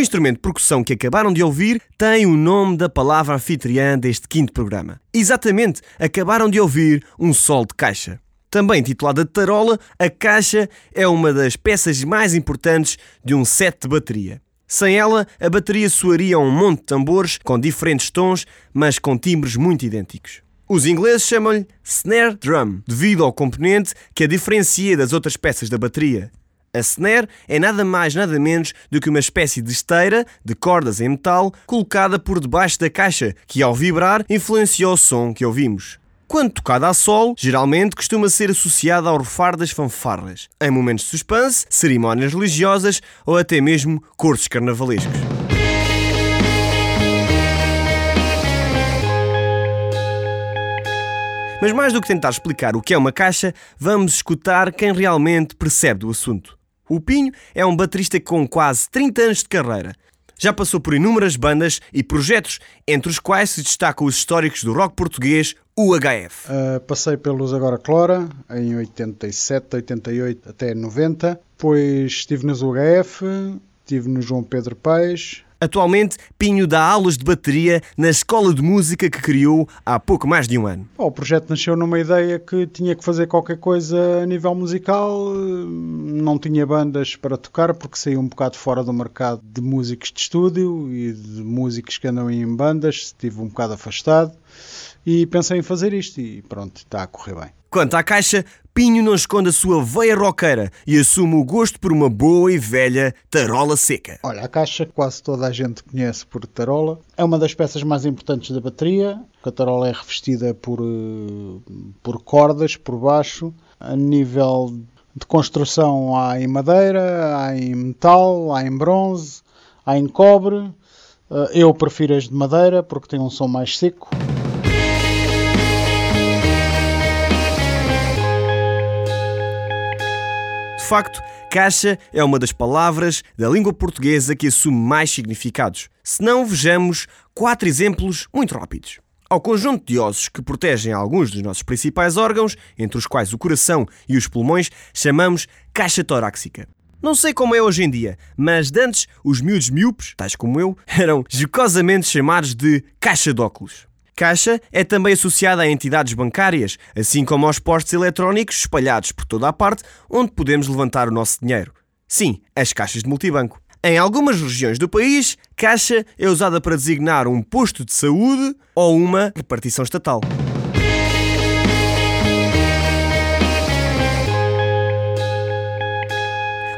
O instrumento de percussão que acabaram de ouvir tem o nome da palavra anfitriã deste quinto programa. Exatamente, acabaram de ouvir um sol de caixa. Também titulada tarola, a caixa é uma das peças mais importantes de um set de bateria. Sem ela, a bateria soaria um monte de tambores com diferentes tons, mas com timbres muito idênticos. Os ingleses chamam-lhe snare drum, devido ao componente que a diferencia das outras peças da bateria. A snare é nada mais nada menos do que uma espécie de esteira de cordas em metal colocada por debaixo da caixa, que ao vibrar influencia o som que ouvimos. Quando tocada a solo, geralmente costuma ser associada ao rufar das fanfarras, em momentos de suspense, cerimónias religiosas ou até mesmo cursos carnavalescos. Mas mais do que tentar explicar o que é uma caixa, vamos escutar quem realmente percebe do assunto. O Pinho é um baterista com quase 30 anos de carreira. Já passou por inúmeras bandas e projetos, entre os quais se destacam os históricos do rock português, o HF. Uh, passei pelos Agora Clora, em 87, 88 até 90. Depois estive nos UHF, estive no João Pedro Paes, Atualmente, Pinho dá aulas de bateria na escola de música que criou há pouco mais de um ano. O projeto nasceu numa ideia que tinha que fazer qualquer coisa a nível musical, não tinha bandas para tocar porque saía um bocado fora do mercado de músicos de estúdio e de músicos que andam em bandas, estive um bocado afastado e pensei em fazer isto e pronto, está a correr bem. Quanto à caixa, Pinho não esconde a sua veia roqueira e assume o gosto por uma boa e velha tarola seca. Olha, a caixa quase toda a gente conhece por tarola. É uma das peças mais importantes da bateria. A tarola é revestida por, eh, por cordas por baixo. A nível de construção há em madeira, há em metal, há em bronze, há em cobre. Eh, eu prefiro as de madeira porque tem um som mais seco. Facto, caixa é uma das palavras da língua portuguesa que assume mais significados. Se não, vejamos quatro exemplos muito rápidos. Ao conjunto de ossos que protegem alguns dos nossos principais órgãos, entre os quais o coração e os pulmões, chamamos caixa torácica. Não sei como é hoje em dia, mas de antes os miúdos miúpes, tais como eu, eram jocosamente chamados de caixa de óculos. Caixa é também associada a entidades bancárias, assim como aos postos eletrónicos espalhados por toda a parte onde podemos levantar o nosso dinheiro. Sim, as caixas de multibanco. Em algumas regiões do país, caixa é usada para designar um posto de saúde ou uma repartição estatal.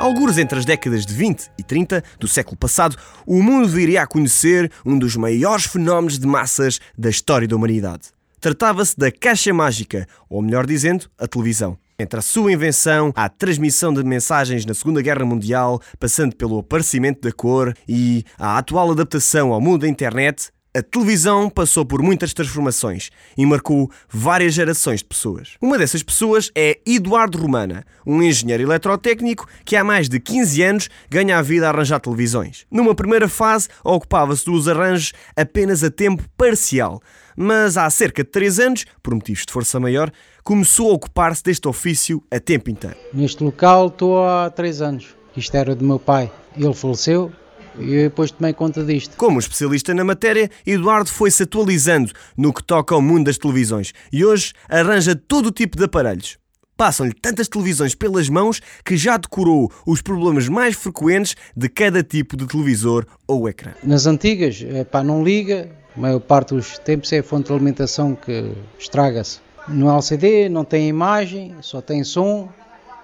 Alguns entre as décadas de 20 e 30 do século passado, o mundo viria a conhecer um dos maiores fenómenos de massas da história da humanidade. Tratava-se da caixa mágica, ou melhor dizendo, a televisão. Entre a sua invenção, à transmissão de mensagens na Segunda Guerra Mundial, passando pelo aparecimento da cor e a atual adaptação ao mundo da internet, a televisão passou por muitas transformações e marcou várias gerações de pessoas. Uma dessas pessoas é Eduardo Romana, um engenheiro eletrotécnico que há mais de 15 anos ganha a vida a arranjar televisões. Numa primeira fase, ocupava-se dos arranjos apenas a tempo parcial, mas há cerca de 3 anos, por motivos de força maior, começou a ocupar-se deste ofício a tempo inteiro. Neste local estou há 3 anos. Isto era do meu pai. Ele faleceu e depois tomei conta disto. Como especialista na matéria, Eduardo foi-se atualizando no que toca ao mundo das televisões e hoje arranja todo o tipo de aparelhos. Passam-lhe tantas televisões pelas mãos que já decorou os problemas mais frequentes de cada tipo de televisor ou ecrã. Nas antigas, pá, não liga, a maior parte dos tempos é a fonte de alimentação que estraga-se. No LCD não tem imagem, só tem som,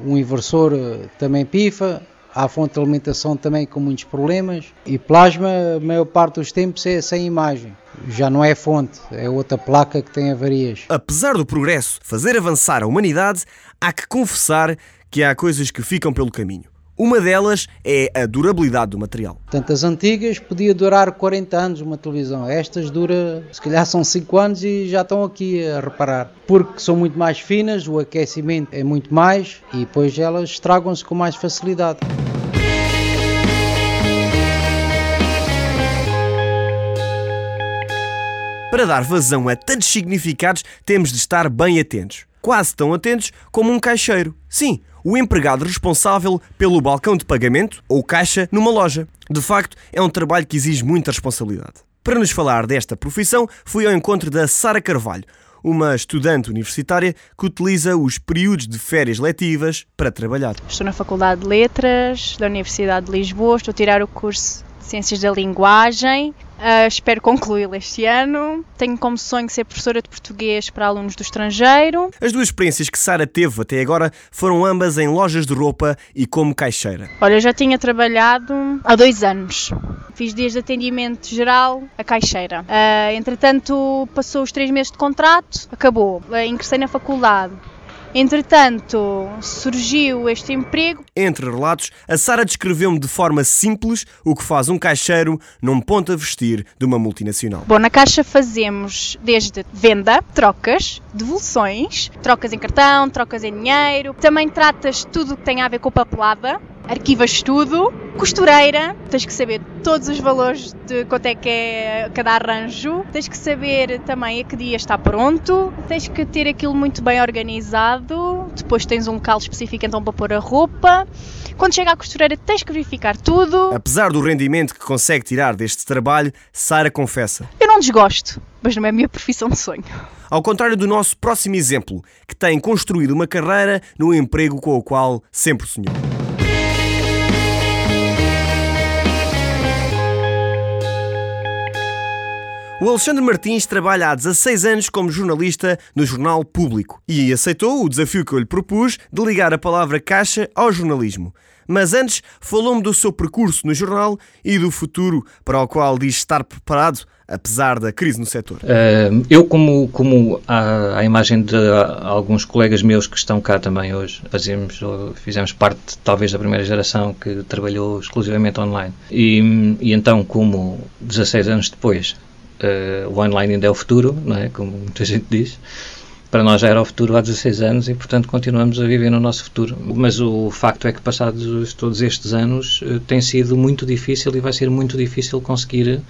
um inversor eh, também pifa, Há fonte de alimentação também com muitos problemas e plasma, a maior parte dos tempos, é sem imagem. Já não é fonte, é outra placa que tem avarias. Apesar do progresso fazer avançar a humanidade, há que confessar que há coisas que ficam pelo caminho. Uma delas é a durabilidade do material. Tanto as antigas podia durar 40 anos uma televisão. Estas dura, se calhar são 5 anos e já estão aqui a reparar. Porque são muito mais finas, o aquecimento é muito mais e depois elas estragam-se com mais facilidade. Para dar vazão a tantos significados, temos de estar bem atentos. Quase tão atentos como um caixeiro. Sim, o empregado responsável pelo balcão de pagamento ou caixa numa loja. De facto, é um trabalho que exige muita responsabilidade. Para nos falar desta profissão, fui ao encontro da Sara Carvalho, uma estudante universitária que utiliza os períodos de férias letivas para trabalhar. Estou na Faculdade de Letras da Universidade de Lisboa, estou a tirar o curso Ciências da Linguagem. Uh, espero concluí-lo este ano. Tenho como sonho ser professora de português para alunos do estrangeiro. As duas experiências que Sara teve até agora foram ambas em lojas de roupa e como caixeira. Olha, eu já tinha trabalhado há dois anos. Fiz desde atendimento geral a caixeira. Uh, entretanto, passou os três meses de contrato, acabou. Uh, ingressei na faculdade. Entretanto, surgiu este emprego. Entre relatos, a Sara descreveu-me de forma simples o que faz um caixeiro num ponto a vestir de uma multinacional. Bom, na caixa fazemos desde venda, trocas, devoluções, trocas em cartão, trocas em dinheiro. Também tratas tudo o que tem a ver com papelada, arquivas tudo. Costureira, tens que saber todos os valores de quanto é que é cada arranjo, tens que saber também a que dia está pronto, tens que ter aquilo muito bem organizado, depois tens um local específico então para pôr a roupa. Quando chega à costureira tens que verificar tudo. Apesar do rendimento que consegue tirar deste trabalho, Sara confessa. Eu não desgosto, mas não é a minha profissão de sonho. Ao contrário do nosso próximo exemplo, que tem construído uma carreira no emprego com o qual sempre sonhou. O Alexandre Martins trabalha há 16 anos como jornalista no Jornal Público e aceitou o desafio que eu lhe propus de ligar a palavra caixa ao jornalismo. Mas antes falou-me do seu percurso no jornal e do futuro para o qual diz estar preparado, apesar da crise no setor. Uh, eu, como, como à, imagem de alguns colegas meus que estão cá também hoje, fazemos, fizemos parte talvez da primeira geração que trabalhou exclusivamente online. E, e então, como 16 anos depois uh, o online ainda é o futuro, não é? como muita gente diz. Para nós já era o futuro há 16 anos e, portanto, continuamos a viver no nosso futuro. Mas o facto é que, passados todos estes anos, uh, tem sido muito difícil e vai ser muito difícil conseguir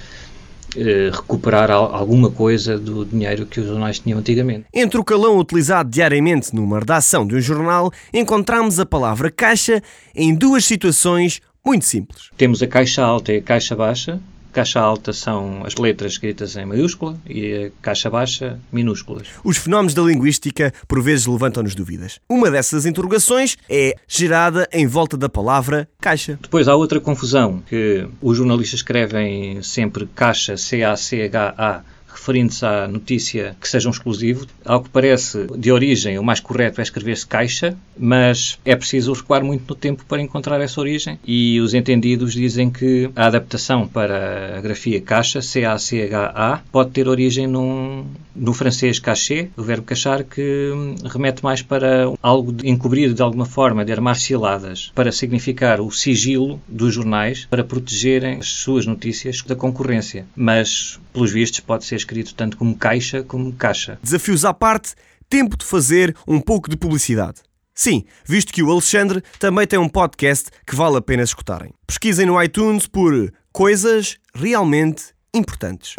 uh, recuperar alguma coisa do dinheiro que os jornais tinham antigamente. Entre o calão utilizado diariamente numa redação de um jornal, encontramos a palavra caixa em duas situações muito simples. Temos a caixa alta e a caixa baixa, Caixa alta são as letras escritas em maiúscula e a caixa baixa minúsculas. Os fenómenos da linguística por vezes levantam-nos dúvidas. Uma dessas interrogações é gerada em volta da palavra caixa. Depois há outra confusão que os jornalistas escrevem sempre caixa, C-A-C-H-A, referindo-se à notícia que seja um exclusivo. Ao que parece, de origem, o mais correto é escrever-se caixa, mas é preciso recuar muito no tempo para encontrar essa origem e os entendidos dizem que a adaptação para a grafia caixa, C-A-C-H-A, pode ter origem num, no francês cachet, o verbo cachar, que remete mais para algo de encobrir de alguma forma, de armar ciladas, para significar o sigilo dos jornais para protegerem as suas notícias da concorrência. Mas, pelos vistos, pode ser escrito tanto como caixa como caixa. Desafios à parte, tempo de fazer um pouco de publicidade. Sim, visto que o Alexandre também tem um podcast que vale a pena escutarem. Pesquisem no iTunes por Coisas Realmente Importantes.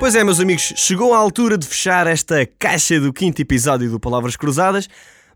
Pois é, meus amigos, chegou a altura de fechar esta caixa do quinto episódio do Palavras Cruzadas,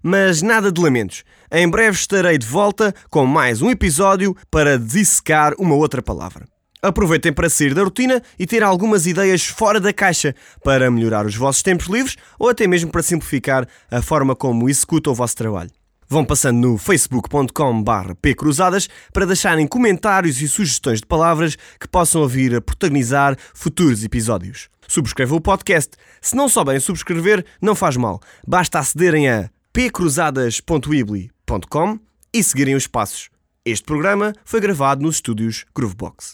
mas nada de lamentos. Em breve estarei de volta com mais um episódio para dissecar uma outra palavra. Aproveitem para sair da rotina e ter algumas ideias fora da caixa para melhorar os vossos tempos livres ou até mesmo para simplificar a forma como executa o vosso trabalho. Vão passando no facebook.com.br pcruzadas para deixarem comentários e sugestões de palavras que possam vir a protagonizar futuros episódios. Subscrevam o podcast. Se não souberem subscrever, não faz mal. Basta acederem a pcruzadas.weebly.com e seguirem os passos. Este programa foi gravado nos estúdios Groovebox.